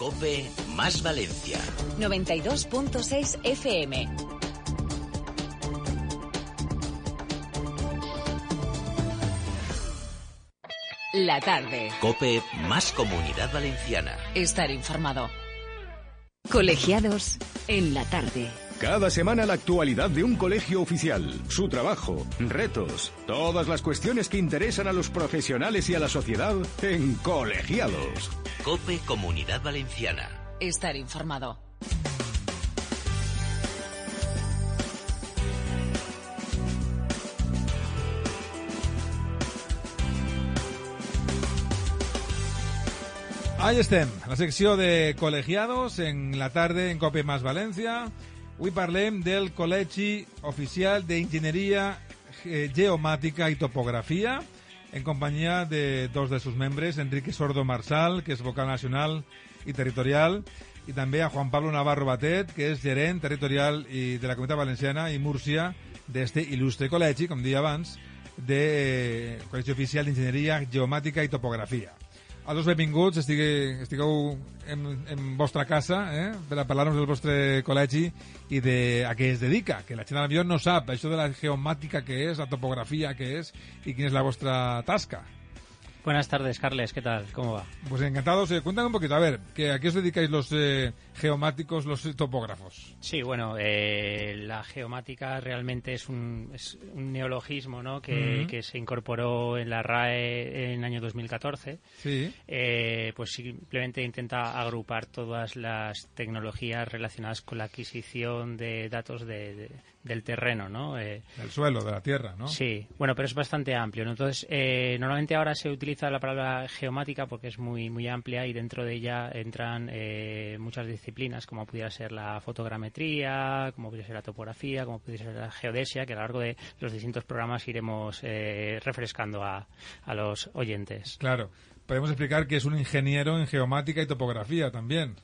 Cope más Valencia. 92.6 FM. La tarde. Cope más Comunidad Valenciana. Estar informado. Colegiados en la tarde. Cada semana la actualidad de un colegio oficial, su trabajo, retos, todas las cuestiones que interesan a los profesionales y a la sociedad en Colegiados. Cope Comunidad Valenciana. Estar informado. Ahí estem, la secció de col·legiados en la tarda en Cope Más València. Avui parlem del Col·legi Oficial d'Enginyeria eh, Geomàtica i Topografia en companyia de dos de sus membres, Enrique Sordo Marsal, que és vocal nacional i territorial, i també a Juan Pablo Navarro Batet, que és gerent territorial i de la Comunitat Valenciana i Múrcia d'este il·lustre col·legi, com deia abans, de eh, Col·legi Oficial d'Enginyeria Geomàtica i Topografia. A dos benvinguts, estigui, estigueu en, en vostra casa eh, per a parlar-nos del vostre col·legi i de a què es dedica, que la gent potser no sap això de la geomàtica que és, la topografia que és i quina és la vostra tasca. Buenas tardes, Carles. ¿Qué tal? ¿Cómo va? Pues encantados. Eh, cuéntame un poquito, a ver, que ¿a qué os dedicáis los eh, geomáticos, los topógrafos? Sí, bueno, eh, la geomática realmente es un, es un neologismo ¿no? que, se incorporó en la RAE en el año 2014. Sí. Eh, pues simplemente intenta agrupar todas las tecnologías relacionadas con la adquisición de datos de- de- del terreno, ¿no? Eh, Del suelo, de la tierra, ¿no? Sí, bueno, pero es bastante amplio. ¿no? Entonces, eh, normalmente ahora se utiliza la palabra geomática porque es muy muy amplia y dentro de ella entran eh, muchas disciplinas, como pudiera ser la fotogrametría, como pudiera ser la topografía, como pudiera ser la geodesia, que a lo largo de los distintos programas iremos eh, refrescando a, a los oyentes. Claro. Podemos explicar que es un ingeniero en geomática y topografía también.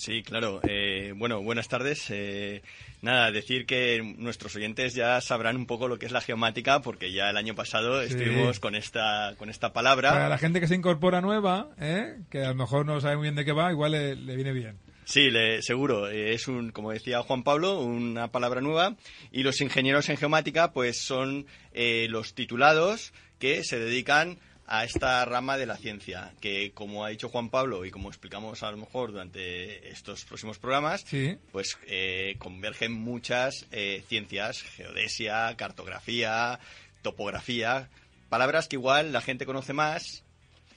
Sí, claro. Eh, bueno, buenas tardes. Eh, nada, decir que nuestros oyentes ya sabrán un poco lo que es la geomática, porque ya el año pasado Sí. estuvimos con esta, con esta palabra. Para la gente que se incorpora nueva, ¿eh? que a lo mejor no sabe muy bien de qué va, igual le, le viene bien. Sí, le- seguro. Eh, es un, como decía Juan Pablo, una palabra nueva. Y los ingenieros en geomática, pues son eh, los titulados que se dedican a esta rama de la ciencia, que como ha dicho Juan Pablo y como explicamos a lo mejor durante estos próximos programas, Sí. pues eh, convergen muchas eh, ciencias, geodesia, cartografía, topografía, palabras que igual la gente conoce más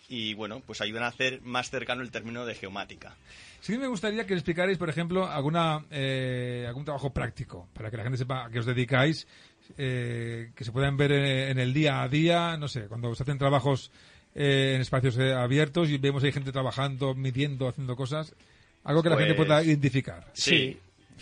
y bueno, pues ayudan a hacer más cercano el término de geomática. Sí me gustaría que explicarais, por ejemplo, alguna, eh, algún trabajo práctico, para que la gente sepa a qué os dedicáis, eh, que se puedan ver en, en el día a día, no sé, cuando se hacen trabajos eh, en espacios eh, abiertos y vemos ahí gente trabajando, midiendo, haciendo cosas, algo que la gente Pues, pueda identificar. Sí.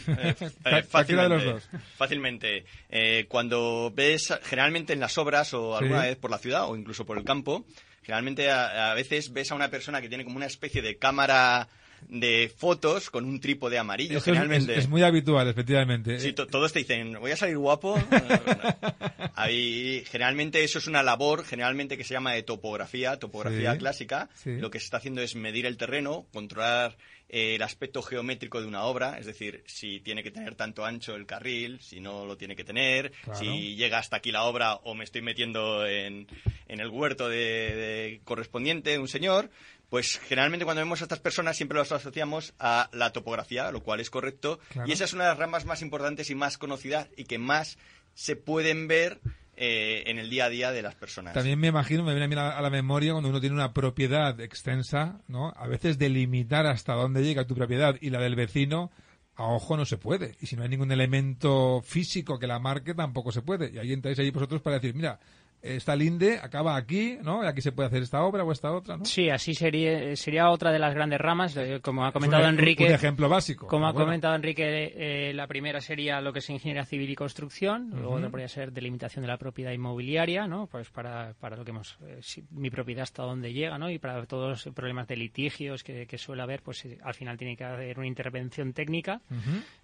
Eh, eh, cualquiera de los fácilmente, dos. Fácilmente. Eh, cuando ves, generalmente en las obras o alguna Sí. vez por la ciudad o incluso por el campo, generalmente a, a veces ves a una persona que tiene como una especie de cámara de fotos con un trípode amarillo, Eso generalmente. es- es muy habitual, efectivamente. Sí, to- todos te dicen, voy a salir guapo. Ahí, generalmente eso es una labor, generalmente que se llama de topografía, topografía Sí, clásica. sí. Lo que se está haciendo es medir el terreno, controlar eh, el aspecto geométrico de una obra, es decir, si tiene que tener tanto ancho el carril, si no lo tiene que tener, Claro. si llega hasta aquí la obra o me estoy metiendo en, en el huerto de, de correspondiente de un señor. Pues generalmente cuando vemos a estas personas siempre los asociamos a la topografía, lo cual es correcto. Claro. Y esa es una de las ramas más importantes y más conocidas y que más se pueden ver eh, en el día a día de las personas. También me imagino, me viene a mí a la, a la memoria cuando uno tiene una propiedad extensa, ¿no? A veces delimitar hasta dónde llega tu propiedad y la del vecino, a ojo no se puede. Y si no hay ningún elemento físico que la marque, tampoco se puede. Y ahí entráis ahí vosotros para decir, mira, esta linde acaba aquí, ¿no? Aquí se puede hacer esta obra o esta otra, ¿no? Sí, así sería, sería otra de las grandes ramas, como ha comentado Es un- Enrique. Un ejemplo básico. Como ha bueno. comentado Enrique, eh, la primera sería lo que es ingeniería civil y construcción, luego otra podría ser delimitación de la propiedad inmobiliaria, ¿no? Pues para, para lo que hemos, eh, si mi propiedad hasta dónde llega, ¿no? Y para todos los problemas de litigios que, que suele haber, pues eh, al final tiene que haber una intervención técnica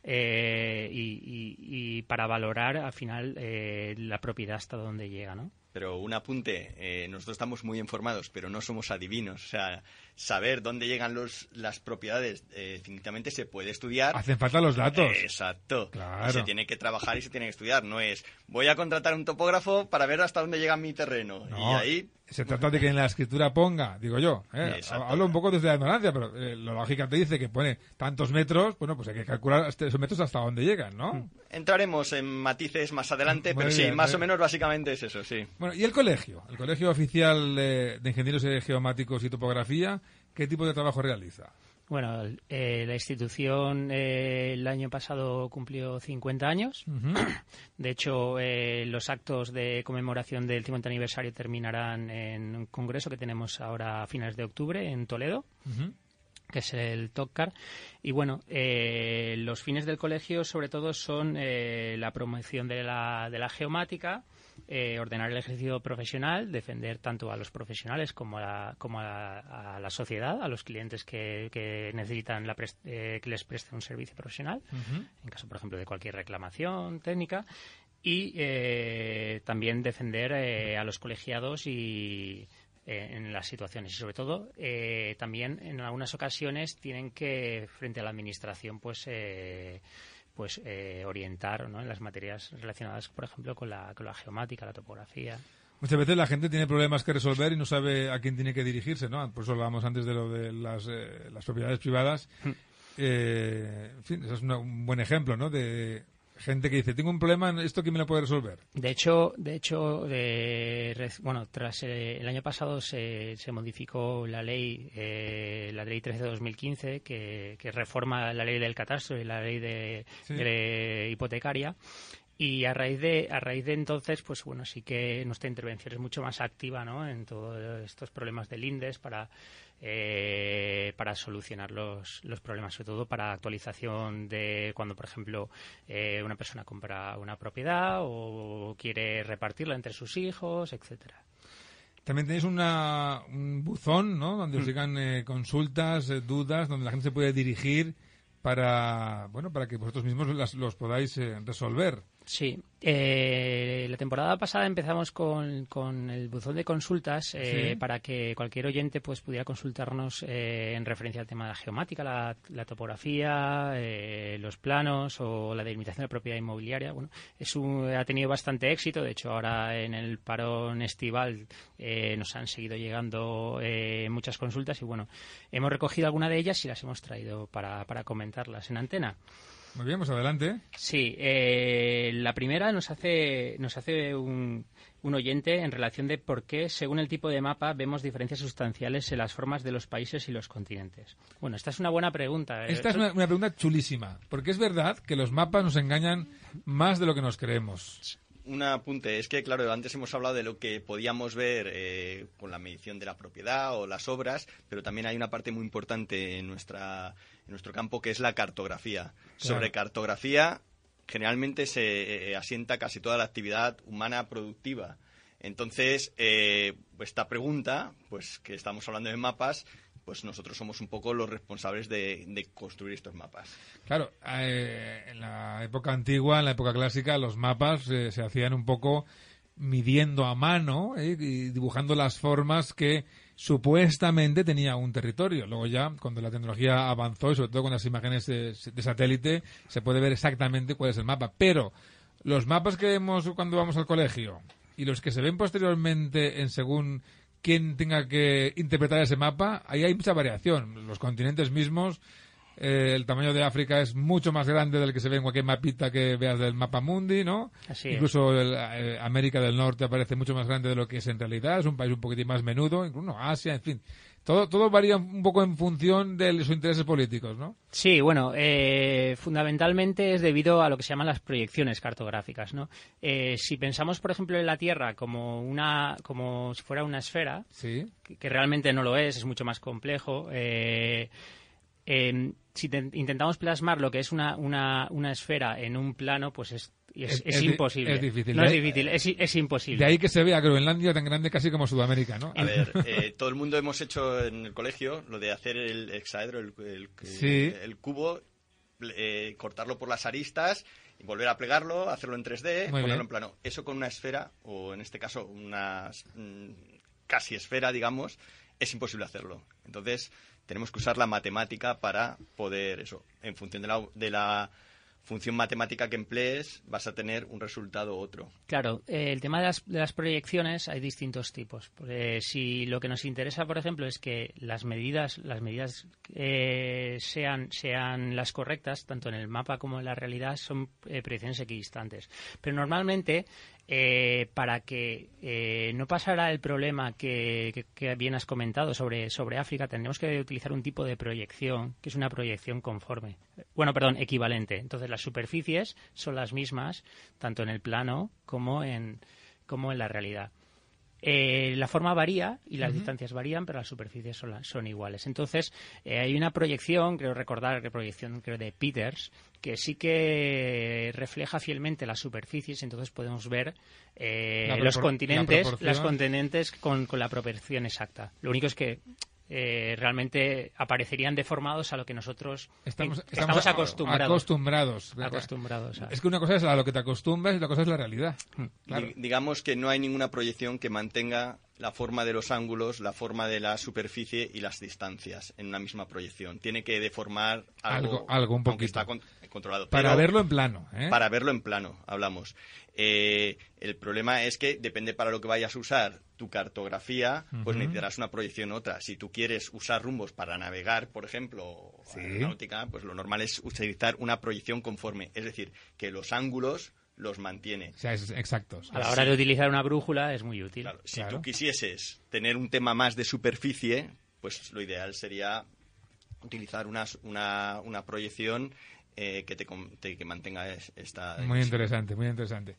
y, y- y para valorar al final la propiedad hasta dónde llega, ¿no? Pero un apunte, eh, nosotros estamos muy informados, pero no somos adivinos. O sea, saber dónde llegan los, las propiedades eh, definitivamente se puede estudiar. Hacen falta los datos. Exacto. Claro. Y se tiene que trabajar y se tiene que estudiar. No es, voy a contratar un topógrafo para ver hasta dónde llega mi terreno. No, Y ahí, Se trata de que en la escritura ponga, digo yo, ¿eh? Hablo un poco desde la ignorancia, pero eh, la lógica te dice que pone tantos metros, bueno, pues hay que calcular hasta esos metros hasta dónde llegan, ¿no? entraremos en matices más adelante, Muy pero sí, más eh. o menos básicamente es eso, sí. Bueno, ¿y el colegio? El Colegio Oficial de Ingenieros Geomáticos y Topografía, ¿qué tipo de trabajo realiza? Bueno, eh, la institución eh, el año pasado cumplió 50 años. De hecho, eh, los actos de conmemoración del 50 aniversario terminarán en un congreso que tenemos ahora a finales de octubre en Toledo que es el TOCCAR. Y bueno, eh, los fines del colegio sobre todo son eh, la promoción de la, de la geomática, eh, ordenar el ejercicio profesional, defender tanto a los profesionales como a la, como a a la sociedad, a los clientes que, que necesitan la eh, que les presten un servicio profesional, en caso, por ejemplo, de cualquier reclamación técnica. Y eh, también defender eh, a los colegiados y eh, en las situaciones y sobre todo eh, también en algunas ocasiones tienen que frente a la administración pues eh, pues eh, orientar ¿no? en las materias relacionadas por ejemplo con la, con la geomática la topografía Muchas veces la gente tiene problemas que resolver y no sabe a quién tiene que dirigirse, ¿no? Por eso hablábamos antes de lo de las, eh, las propiedades privadas. Eh, en fin, ese es una- un buen ejemplo, ¿no? De gente que dice, tengo un problema, ¿esto quién me lo puede resolver? De hecho, de hecho, eh, bueno, tras eh, el año pasado se, se modificó la ley, eh, la ley 13 de 2015, que, que reforma la ley del catastro y la ley de, Sí. de hipotecaria. Y a raíz de a raíz de entonces, pues bueno, sí que nuestra intervención es mucho más activa, ¿no? En todos estos problemas del INDES para eh, para solucionar los, los problemas, sobre todo para actualización de cuando, por ejemplo, eh, una persona compra una propiedad o quiere repartirla entre sus hijos, etcétera. También tenéis una, un buzón, ¿no? Donde os llegan eh, consultas, eh, dudas, donde la gente se puede dirigir para, bueno, para que vosotros mismos las- los podáis eh, resolver. Sí, eh, la temporada pasada empezamos con, con el buzón de consultas eh, Sí. para que cualquier oyente pues pudiera consultarnos eh, en referencia al tema de la geomática, la, la topografía, eh, los planos o la delimitación de la propiedad inmobiliaria. Bueno, es un- ha tenido bastante éxito. De hecho, ahora en el parón estival eh, nos han seguido llegando eh, muchas consultas y bueno, hemos recogido alguna de ellas y las hemos traído para, para comentarlas en antena. Muy bien, pues adelante. Sí, la primera nos hace, nos hace un, un oyente en relación de por qué, según el tipo de mapa, vemos diferencias sustanciales en las formas de los países y los continentes. Bueno, esta es una buena pregunta. eh. Esta es una, una pregunta chulísima, porque es verdad que los mapas nos engañan más de lo que nos creemos. Un apunte, es que claro, antes hemos hablado de lo que podíamos ver eh, con la medición de la propiedad o las obras, pero también hay una parte muy importante en, nuestra, en nuestro campo que es la cartografía. Sobre cartografía generalmente se eh, asienta casi toda la actividad humana productiva. Entonces, eh, esta pregunta, pues que estamos hablando de mapas, pues nosotros somos un poco los responsables de, de construir estos mapas. Claro, eh, en la época antigua, en la época clásica, los mapas eh, se hacían un poco midiendo a mano eh, y dibujando las formas que supuestamente tenía un territorio. Luego ya, cuando la tecnología avanzó y sobre todo con las imágenes de, de satélite, se puede ver exactamente cuál es el mapa. Pero los mapas que vemos cuando vamos al colegio y los que se ven posteriormente en según quién tenga que interpretar ese mapa, ahí hay mucha variación. Los continentes mismos eh, el tamaño de África es mucho más grande del que se ve en cualquier mapita que veas del mapa mundi, ¿no? Así es. incluso el, eh, América del Norte aparece mucho más grande de lo que es en realidad, es un país un poquitín más menudo, incluso Asia, en fin. Todo, todo varía un poco en función de sus intereses políticos, ¿no? Sí, bueno, eh, fundamentalmente es debido a lo que se llaman las proyecciones cartográficas, ¿no? Eh, si pensamos, por ejemplo, en la Tierra como una, como si fuera una esfera, Sí. que, que realmente no lo es, es mucho más complejo. eh, em, si te- intentamos plasmar lo que es una, una, una esfera en un plano, pues es, es, imposible. es difícil. No es difícil, es, es imposible. De ahí que se ve a Groenlandia tan grande casi como Sudamérica, ¿no? A ver, eh, todo el mundo hemos hecho en el colegio lo de hacer el hexaedro, el, el- Sí. el cubo, eh, cortarlo por las aristas y volver a plegarlo, hacerlo en 3D, Muy ponerlo bien. en plano. Eso con una esfera, o en este caso una mm, casi esfera, digamos, es imposible hacerlo. Entonces, tenemos que usar la matemática para poder eso. En función de la, de la función matemática que emplees, vas a tener un resultado u otro. Claro, eh, el tema de las, de las proyecciones hay distintos tipos. Eh, si lo que nos interesa, por ejemplo, es que las medidas, las medidas eh, sean, sean las correctas, tanto en el mapa como en la realidad, son eh, proyecciones equidistantes. Pero normalmente, eh, para que eh, no pasara el problema que, que- bien has comentado sobre, sobre África, tendremos que utilizar un tipo de proyección, que es una proyección conforme. Bueno, perdón, equivalente. Entonces, las superficies son las mismas, tanto en el plano como en, como en la realidad. Eh, la forma varía y las distancias varían, pero las superficies son, son iguales. Entonces, eh, hay una proyección, creo recordar que proyección creo de Peters, que sí que refleja fielmente las superficies, entonces podemos ver eh, los continentes, las continentes con, con la proporción exacta. Lo único es que eh, realmente aparecerían deformados a lo que nosotros Estamos, eh, estamos acostumbrados. acostumbrados. acostumbrados a- Es que una cosa es a lo que te acostumbras y otra cosa es la realidad. Claro. Di- digamos que no hay ninguna proyección que mantenga la forma de los ángulos, la forma de la superficie y las distancias en una misma proyección. Tiene que deformar algo, Algo- algo, un poquito. está con- controlado. Para Pero verlo en plano. ¿eh? Para verlo en plano, hablamos. Eh, el problema es que depende para lo que vayas a usar tu cartografía, pues necesitarás una proyección u otra. Si tú quieres usar rumbos para navegar, por ejemplo, o Sí. aeronáutica, pues lo normal es utilizar una proyección conforme. Es decir, que los ángulos los mantiene. O sea, es exactos. A la hora de utilizar una brújula es muy útil. Claro, si Claro. tú quisieses tener un tema más de superficie, pues lo ideal sería utilizar una, una, una proyección eh, que te, te- que mantenga es- esta Muy interesante, muy interesante.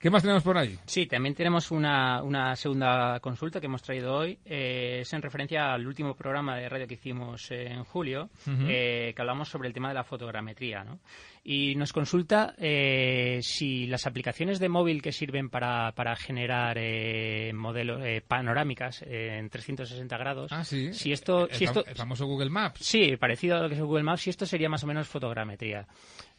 ¿Qué más tenemos por ahí? Sí, también tenemos una, una segunda consulta que hemos traído hoy. Eh, es en referencia al último programa de radio que hicimos eh, en julio, eh, que hablamos sobre el tema de la fotogrametría. ¿no? Y nos consulta eh, si las aplicaciones de móvil que sirven para, para generar eh, modelos eh, panorámicas en 360 grados, Ah, sí. si esto, el, si esto, el famoso Google Maps. Sí, parecido a lo que es Google Maps, y esto sería más o menos fotogrametría.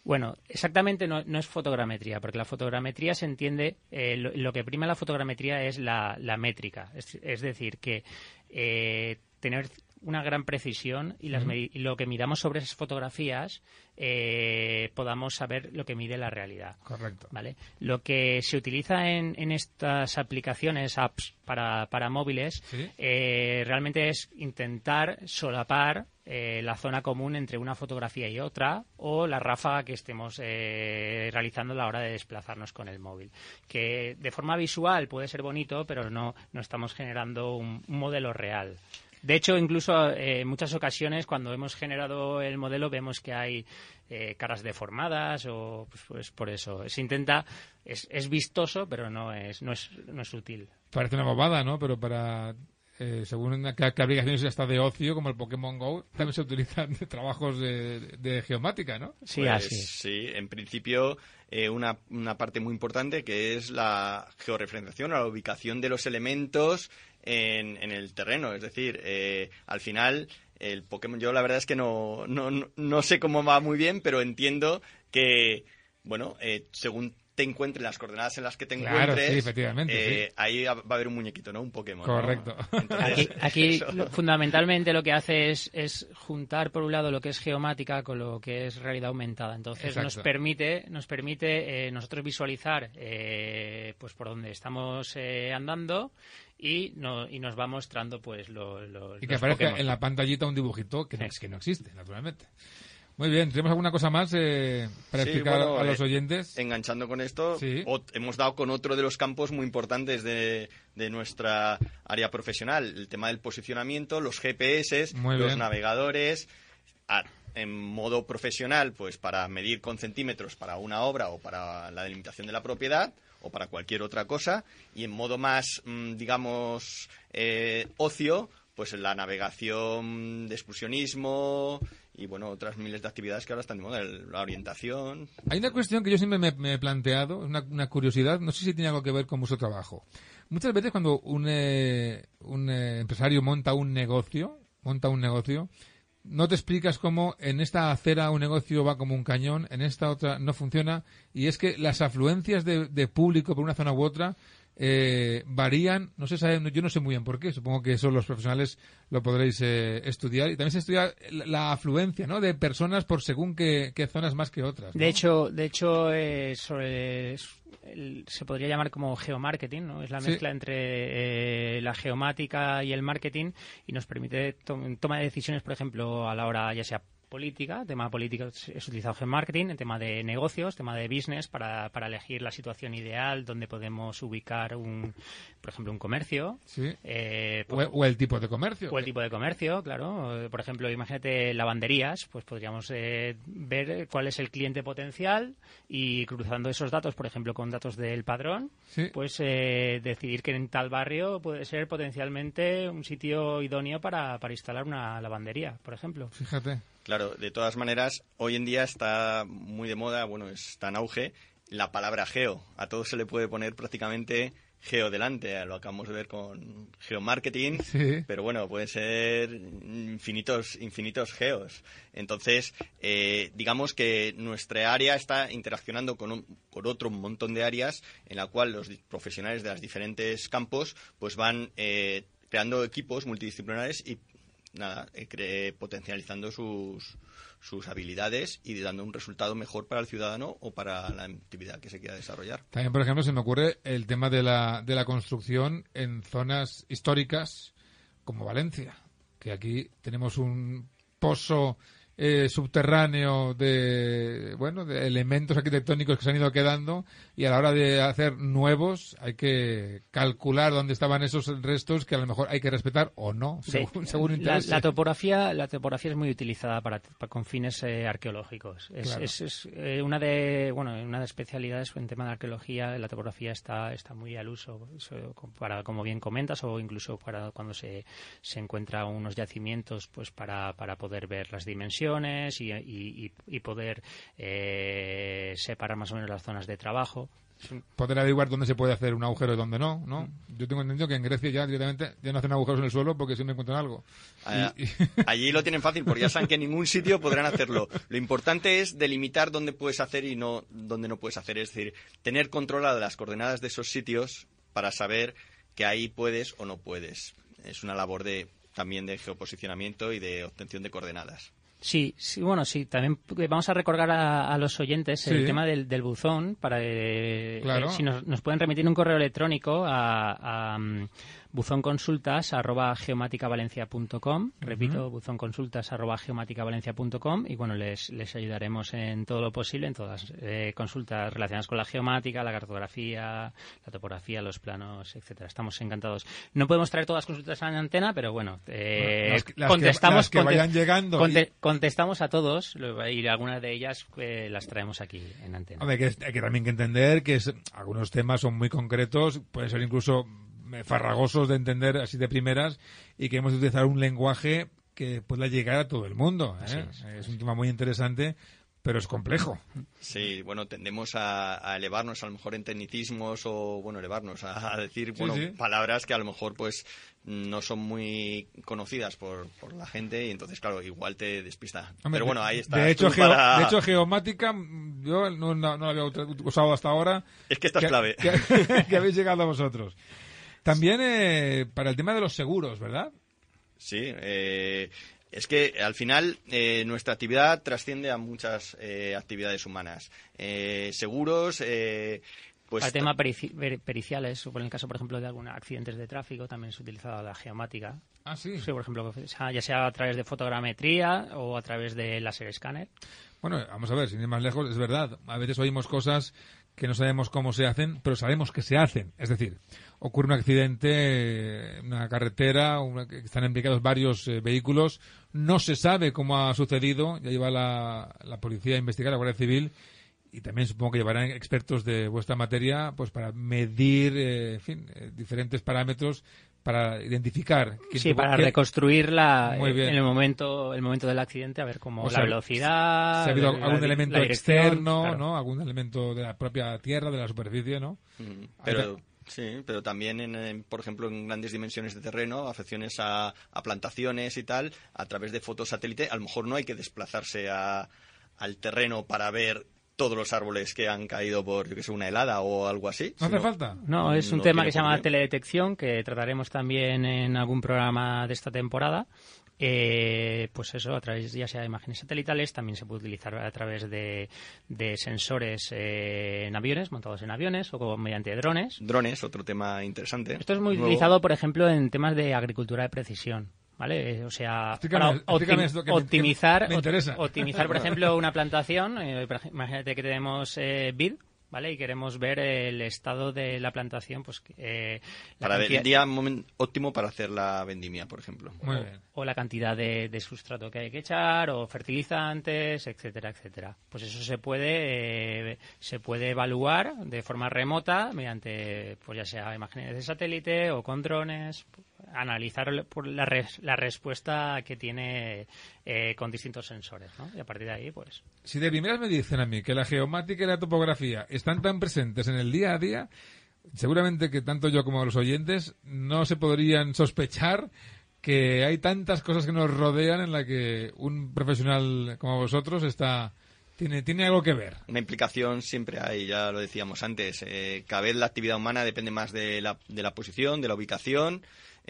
Bueno, exactamente no, no es fotogrametría, porque la fotogrametría se entiende, eh, lo, lo que prima la fotogrametría es la, la métrica, es, es decir, que eh, tener una gran precisión y, las medi- y lo que miramos sobre esas fotografías eh, podamos saber lo que mide la realidad. Correcto. ¿vale? Lo que se utiliza en, en estas aplicaciones, apps para, para móviles, Sí. eh, realmente es intentar solapar eh, la zona común entre una fotografía y otra o la ráfaga que estemos eh, realizando a la hora de desplazarnos con el móvil. Que de forma visual puede ser bonito, pero no, no estamos generando un, modelo real. De hecho, incluso eh, en muchas ocasiones cuando hemos generado el modelo vemos que hay caras deformadas o pues, pues por eso. Se intenta, es, es vistoso, pero no es, no es, no es útil. Parece una bobada, ¿no? Pero para... eh, según que, que aplicaciones hasta de ocio, como el Pokémon GO, también se utilizan trabajos de, de geomática, ¿no? Sí, Pues, así. Sí, en principio eh, una, una parte muy importante que es la georreferenciación o la ubicación de los elementos en, en el terreno. Es decir, eh, al final el Pokémon, yo la verdad es que no, no, no, no sé cómo va muy bien, pero entiendo que, bueno, eh, según te encuentres las coordenadas en las que te Claro, encuentres, sí, efectivamente, eh, ahí va a haber un muñequito, ¿no? Un Pokémon. ¿no? Correcto. Entonces, Aquí, aquí eso. lo- fundamentalmente lo que hace es, es juntar por un lado lo que es geomática con lo que es realidad aumentada. Entonces nos permite, nos permite eh, nosotros visualizar eh, pues por dónde estamos eh, andando y, no, y nos va mostrando pues lo- lo- Y que los aparezca Pokémon. en la pantallita un dibujito que no, que no existe, naturalmente. Muy bien, ¿tenemos alguna cosa más eh, para Sí, explicar bueno, a los eh, oyentes? Enganchando con esto, Sí. hemos dado con otro de los campos muy importantes de, de nuestra área profesional, el tema del posicionamiento, los GPS, los navegadores, a- en modo profesional, pues para medir con centímetros para una obra o para la delimitación de la propiedad o para cualquier otra cosa, y en modo más, mm, digamos, eh, ocio, pues la navegación de excursionismo y bueno, otras miles de actividades que ahora están de moda, la orientación, Hay una cuestión que yo siempre me, me he planteado, una, curiosidad, no sé si tiene algo que ver con vuestro trabajo. Muchas veces cuando un, eh, un eh, empresario monta un negocio, monta un negocio, no te explicas cómo en esta acera un negocio va como un cañón, en esta otra no funciona, y es que las afluencias de, público por una zona u otra eh, varían, no se sabe, yo no sé muy bien por qué, supongo que eso los profesionales lo podréis eh, estudiar, y también se estudia la, la afluencia ¿no? de personas por según qué, qué zonas más que otras. ¿no? De hecho, de hecho eh, sobre el- se podría llamar como geomarketing, ¿no? Es la Sí. mezcla entre eh, la geomática y el marketing y nos permite to- toma de decisiones, por ejemplo, a la hora ya sea política, tema político es utilizado geomarketing, en tema de negocios, tema de business para, para elegir la situación ideal donde podemos ubicar un, por ejemplo, un comercio. Sí. eh, O, o el tipo de comercio. o el tipo de comercio, claro. Por ejemplo, imagínate lavanderías, pues podríamos eh, ver cuál es el cliente potencial y cruzando esos datos, por ejemplo, con datos del padrón, Sí. pues eh, decidir que en tal barrio puede ser potencialmente un sitio idóneo para, para instalar una lavandería, por ejemplo. Fíjate. Claro, de todas maneras, hoy en día está muy de moda, bueno, está en auge, la palabra geo. A todo se le puede poner prácticamente geo delante. Lo acabamos de ver con geomarketing, Sí. pero bueno, pueden ser infinitos, infinitos geos. Entonces, eh, digamos que nuestra área está interaccionando con, un- con otro montón de áreas en la cual los profesionales de los diferentes campos pues van eh, creando equipos multidisciplinares y nada, eh, cre- potencializando sus, sus habilidades y dando un resultado mejor para el ciudadano o para la actividad que se quiera desarrollar. También, por ejemplo, se me ocurre el tema de la, de la construcción en zonas históricas como Valencia, que aquí tenemos un pozo eh, subterráneo de bueno de elementos arquitectónicos que se han ido quedando y a la hora de hacer nuevos hay que calcular dónde estaban esos restos que a lo mejor hay que respetar o no según, según la, la topografía la topografía es muy utilizada para, para- con fines eh, arqueológicos. Es, Claro. es- es, eh, una de bueno una de especialidades en tema de arqueología la topografía está está muy al uso para como bien comentas o incluso para cuando se, se encuentra unos yacimientos pues para, para poder ver las dimensiones y, y- y- y poder eh, separar más o menos las zonas de trabajo poder averiguar dónde se puede hacer un agujero y dónde no, ¿no? Mm. Yo tengo entendido que en Grecia ya directamente ya no hacen agujeros en el suelo porque siempre encuentran algo. Ah, Y- y- Allí lo tienen fácil porque ya saben que en ningún sitio podrán hacerlo. Lo importante es delimitar dónde puedes hacer y no dónde no puedes hacer. Es decir, tener controladas las coordenadas de esos sitios para saber que ahí puedes o no puedes. Es una labor de también de geoposicionamiento y de obtención de coordenadas. Sí, sí, bueno, sí, también vamos a recordar a, a los oyentes Sí. el tema del, del buzón para eh, Claro. eh, si nos, nos pueden remitir un correo electrónico a, a mm, buzonconsultas arroba geomáticavalencia.com repito, buzonconsultas arroba geomáticavalencia.com y bueno, les, les ayudaremos en todo lo posible, en todas eh, consultas relacionadas con la geomática, la cartografía, la topografía, los planos, etcétera. Estamos encantados. No podemos traer todas las consultas a la antena, pero bueno, eh, Las que- contestamos las que conte- vayan llegando conte- y- contestamos a todos y algunas de ellas eh, las traemos aquí en antena. Hombre, que es- hay que también que entender que es- algunos temas son muy concretos, pueden ser incluso farragosos de entender así de primeras y que hemos de utilizar un lenguaje que pueda llegar a todo el mundo. ¿eh? Es. Es un tema muy interesante, pero es complejo. Sí, bueno, tendemos a, a elevarnos a lo mejor en tecnicismos o, bueno, elevarnos a, a decir, Sí, bueno, sí. palabras que a lo mejor pues no son muy conocidas por, por la gente y entonces, claro, igual te despista. Hombre, Pero bueno, ahí está. De hecho, geo- para- de hecho, geomática, yo no, no, no la había usado hasta ahora. Es que esta es que, clave. que- que habéis llegado a vosotros. También eh, para el tema de los seguros, ¿verdad? Sí, eh, es que al final eh, nuestra actividad trasciende a muchas eh, actividades humanas. Eh, seguros, eh, Pues Para tema perici- per- periciales, en el caso, por ejemplo, de algunos accidentes de tráfico, también se ha utilizado la geomática. Ah, sí. Sí, por ejemplo, ya sea a través de fotogrametría o a través de láser escáner. Bueno, vamos a ver, sin ir más lejos, es verdad. A veces oímos cosas que no sabemos cómo se hacen, pero sabemos que se hacen. Es decir, ocurre un accidente en una carretera, una- están implicados varios eh, vehículos, no se sabe cómo ha sucedido, ya lleva la, la policía a investigar, la Guardia Civil, y también supongo que llevarán expertos de vuestra materia pues para medir eh, en fin, eh, diferentes parámetros para identificar Sí, tuvo- para qué- reconstruirla Muy bien. en el momento, el momento del accidente, a ver cómo O la sea, velocidad. si ha habido la- algún la- elemento la externo, claro. ¿no? Algún elemento de la propia tierra, de la superficie, ¿no? Mm, Pero, sí, pero también, en, en, por ejemplo, en grandes dimensiones de terreno, afecciones a, a plantaciones y tal, a través de fotosatélite, a lo mejor no hay que desplazarse a- al terreno para ver todos los árboles que han caído por, yo que sé, una helada o algo así. ¿No hace sino- falta? No, es un No tema que se llama teledetección, que trataremos también en algún programa de esta temporada. Eh, pues eso, a través ya sea de imágenes satelitales, también se puede utilizar a través de, de sensores eh, en aviones, montados en aviones o mediante drones. Drones, otro tema interesante. Esto es muy utilizado, por ejemplo, en temas de agricultura de precisión. ¿Vale? O sea, Explícame- para explícame optim- esto que me- optimizar, que me optimizar, por ejemplo, una plantación. eh, imagínate que tenemos eh, vid, ¿vale? Y queremos ver el estado de la plantación, pues eh, la Para cantidad- el día óptimo para hacer la vendimia, por ejemplo. Muy bien. o la cantidad de, de sustrato que hay que echar, o fertilizantes, etcétera, etcétera. Pues eso se puede eh, se puede evaluar de forma remota mediante, pues ya sea imágenes de satélite o con drones, analizar por la, res- la respuesta que tiene eh, con distintos sensores, ¿no? Y a partir de ahí, pues Si de primeras me dicen a mí que la geomática y la topografía están tan presentes en el día a día, seguramente que tanto yo como los oyentes no se podrían sospechar que hay tantas cosas que nos rodean en la que un profesional como vosotros está tiene, tiene algo que ver. Una implicación siempre hay, ya lo decíamos antes. Eh, cada vez la actividad humana depende más de la, de la posición, de la ubicación.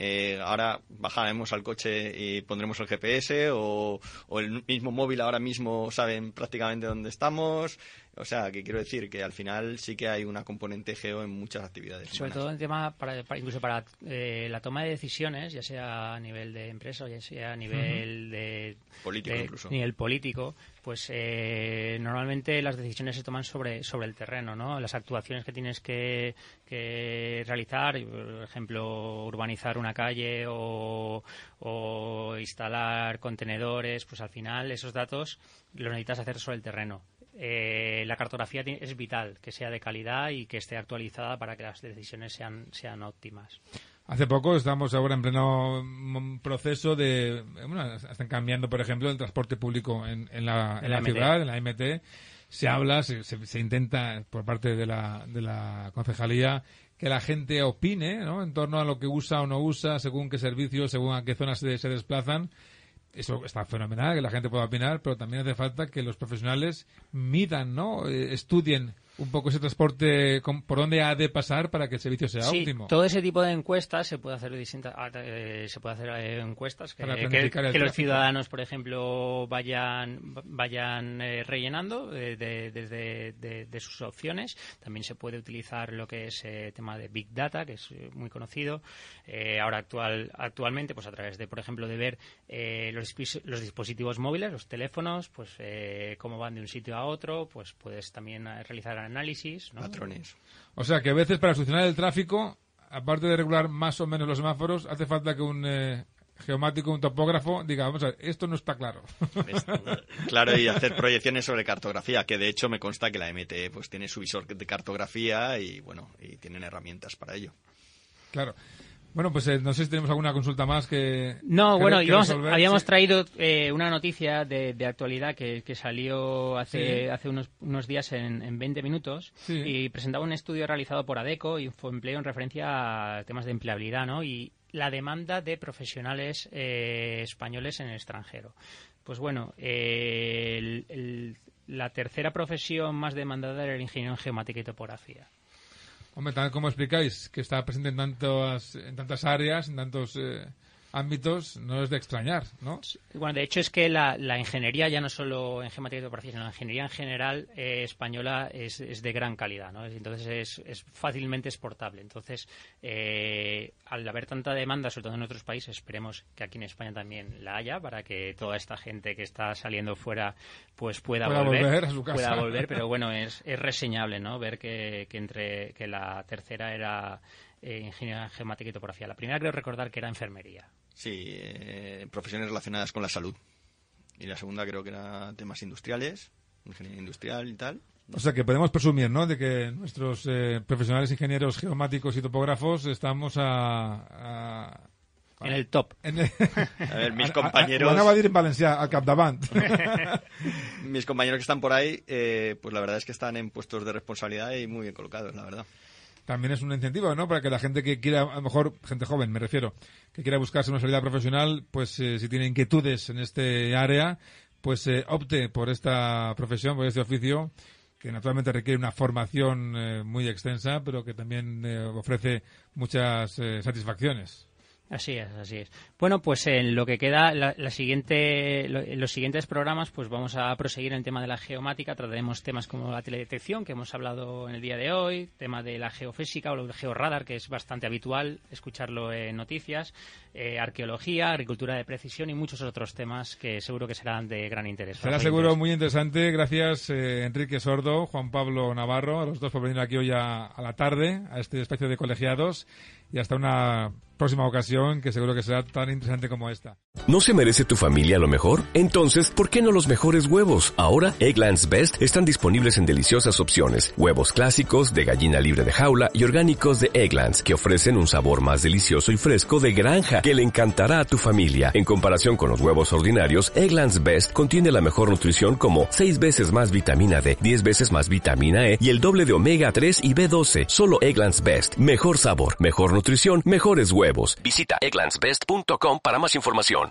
Eh, ahora bajaremos al coche y pondremos el GPS o, o el mismo móvil ahora mismo saben prácticamente dónde estamos. O sea, que quiero decir que al final sí que hay una componente geo en muchas actividades. Sobre humanas. todo en tema, para, para- incluso para eh, la toma de decisiones, ya sea a nivel de empresa o ya sea a nivel de Político de incluso. nivel político, pues eh, normalmente las decisiones se toman sobre sobre el terreno, ¿no? Las actuaciones que tienes que, que realizar, por ejemplo, urbanizar una calle o, o instalar contenedores, pues al final esos datos los necesitas hacer sobre el terreno. Eh, la cartografía es vital, que sea de calidad y que esté actualizada para que las decisiones sean, sean óptimas. Hace poco estamos ahora en pleno mm, proceso de... Bueno, están cambiando, por ejemplo, el transporte público en, en la, en la la ciudad, en la MT. Se habla, se, se- se intenta por parte de la, de la concejalía que la gente opine ¿no? en torno a lo que usa o no usa, según qué servicios, según a qué zonas se, se desplazan. Eso está fenomenal, que la gente pueda opinar, pero también hace falta que los profesionales midan, ¿no? Eh, estudien un poco ese transporte, con- por dónde ha de pasar para que el servicio sea Sí, óptimo. todo ese tipo de encuestas se puede hacer distintas, ah, eh, se puede hacer eh, encuestas que, que- los ciudadanos, por ejemplo, vayan vayan eh, rellenando eh, de, desde de, de sus opciones. También se puede utilizar lo que es tema de big data, que es muy conocido. Ahora actual actualmente, pues a través de, por ejemplo, de ver eh, los, los dispositivos móviles, los teléfonos, pues eh, cómo van de un sitio a otro, pues puedes también realizar análisis, ¿no? Patrones. O sea que a veces para solucionar el tráfico, aparte de regular más o menos los semáforos, hace falta que un eh, geomático, un topógrafo diga, vamos a ver, esto no está claro. Claro, y hacer proyecciones sobre cartografía, que de hecho me consta que la MT pues tiene su visor de cartografía y bueno, y tienen herramientas para ello. claro. Bueno, pues eh, no sé si tenemos alguna consulta más que... No, que- bueno, que íbamos- resolver. habíamos Sí. traído eh, una noticia de, de actualidad que, que salió hace, Sí. hace unos, unos días en, en 20 minutos Sí. y presentaba un estudio realizado por ADECO, Infoempleo, en referencia a temas de empleabilidad, ¿no? Y la demanda de profesionales eh, españoles en el extranjero. Pues bueno, eh, el- el- la tercera profesión más demandada era el ingeniero en geomática y topografía. Hombre, tal como explicáis, que está presente en, tantas en tantas áreas, en tantos... eh, ámbitos no es de extrañar, ¿no? Bueno, de hecho es que la, la ingeniería, ya no solo en geomática y topografía, sino la ingeniería en general eh, española es, es, de gran calidad, ¿no? Entonces es, es fácilmente exportable. Entonces, eh, al haber tanta demanda, sobre todo en otros países, esperemos que aquí en España también la haya para que toda esta gente que está saliendo fuera pues pueda, pueda volver, volver, a su casa. pueda volver. Pero bueno, es, es reseñable, ¿no? Ver que, que entre que la tercera era eh, ingeniería geomática y topografía. La primera creo recordar que era enfermería. Sí, eh, profesiones relacionadas con la salud. Y la segunda creo que era temas industriales, ingeniería industrial y tal. O sea que podemos presumir, ¿no? De que nuestros eh, profesionales ingenieros geomáticos y topógrafos estamos a... a en el top. En el, a ver, mis compañeros... Van a decir en Valencia, al capdavant. mis compañeros que están por ahí, eh, pues la verdad es que están en puestos de responsabilidad y muy bien colocados, la verdad también es un incentivo, ¿no? Para que la gente que quiera, a lo mejor, gente joven, me refiero, que quiera buscarse una salida profesional, pues eh, si tiene inquietudes en este área, pues eh, opte por esta profesión, por este oficio, que naturalmente requiere una formación eh, muy extensa, pero que también eh, ofrece muchas satisfacciones. Así es, así es. Bueno, pues en lo que queda, la, la siguiente, lo, en los siguientes programas, pues vamos a proseguir en el tema de la geomática. Trataremos temas como la teledetección, que hemos hablado en el día de hoy, tema de la geofísica o el georradar, que es bastante habitual escucharlo en noticias, eh, arqueología, agricultura de precisión y muchos otros temas que seguro que serán de gran interés. Será seguro muy interesante. Gracias, eh, Enrique Sordo, Juan Pablo Navarro, a los dos por venir aquí hoy a, a la tarde, a este espacio de colegiados y hasta una próxima ocasión que seguro que será tan interesante como esta. ¿No se merece tu familia lo mejor? Entonces, ¿por qué no los mejores huevos? Ahora, Egglands Best están disponibles en deliciosas opciones. Huevos clásicos, de gallina libre de jaula y orgánicos de Egglands, que ofrecen un sabor más delicioso y fresco de granja que le encantará a tu familia. En comparación con los huevos ordinarios, Egglands Best contiene la mejor nutrición como 6 veces más vitamina D, 10 veces más vitamina E y el doble de omega 3 y B12. Solo Egglands Best. Mejor sabor, mejor nutrición, mejores huevos. Visita egglandsbest.com para más información.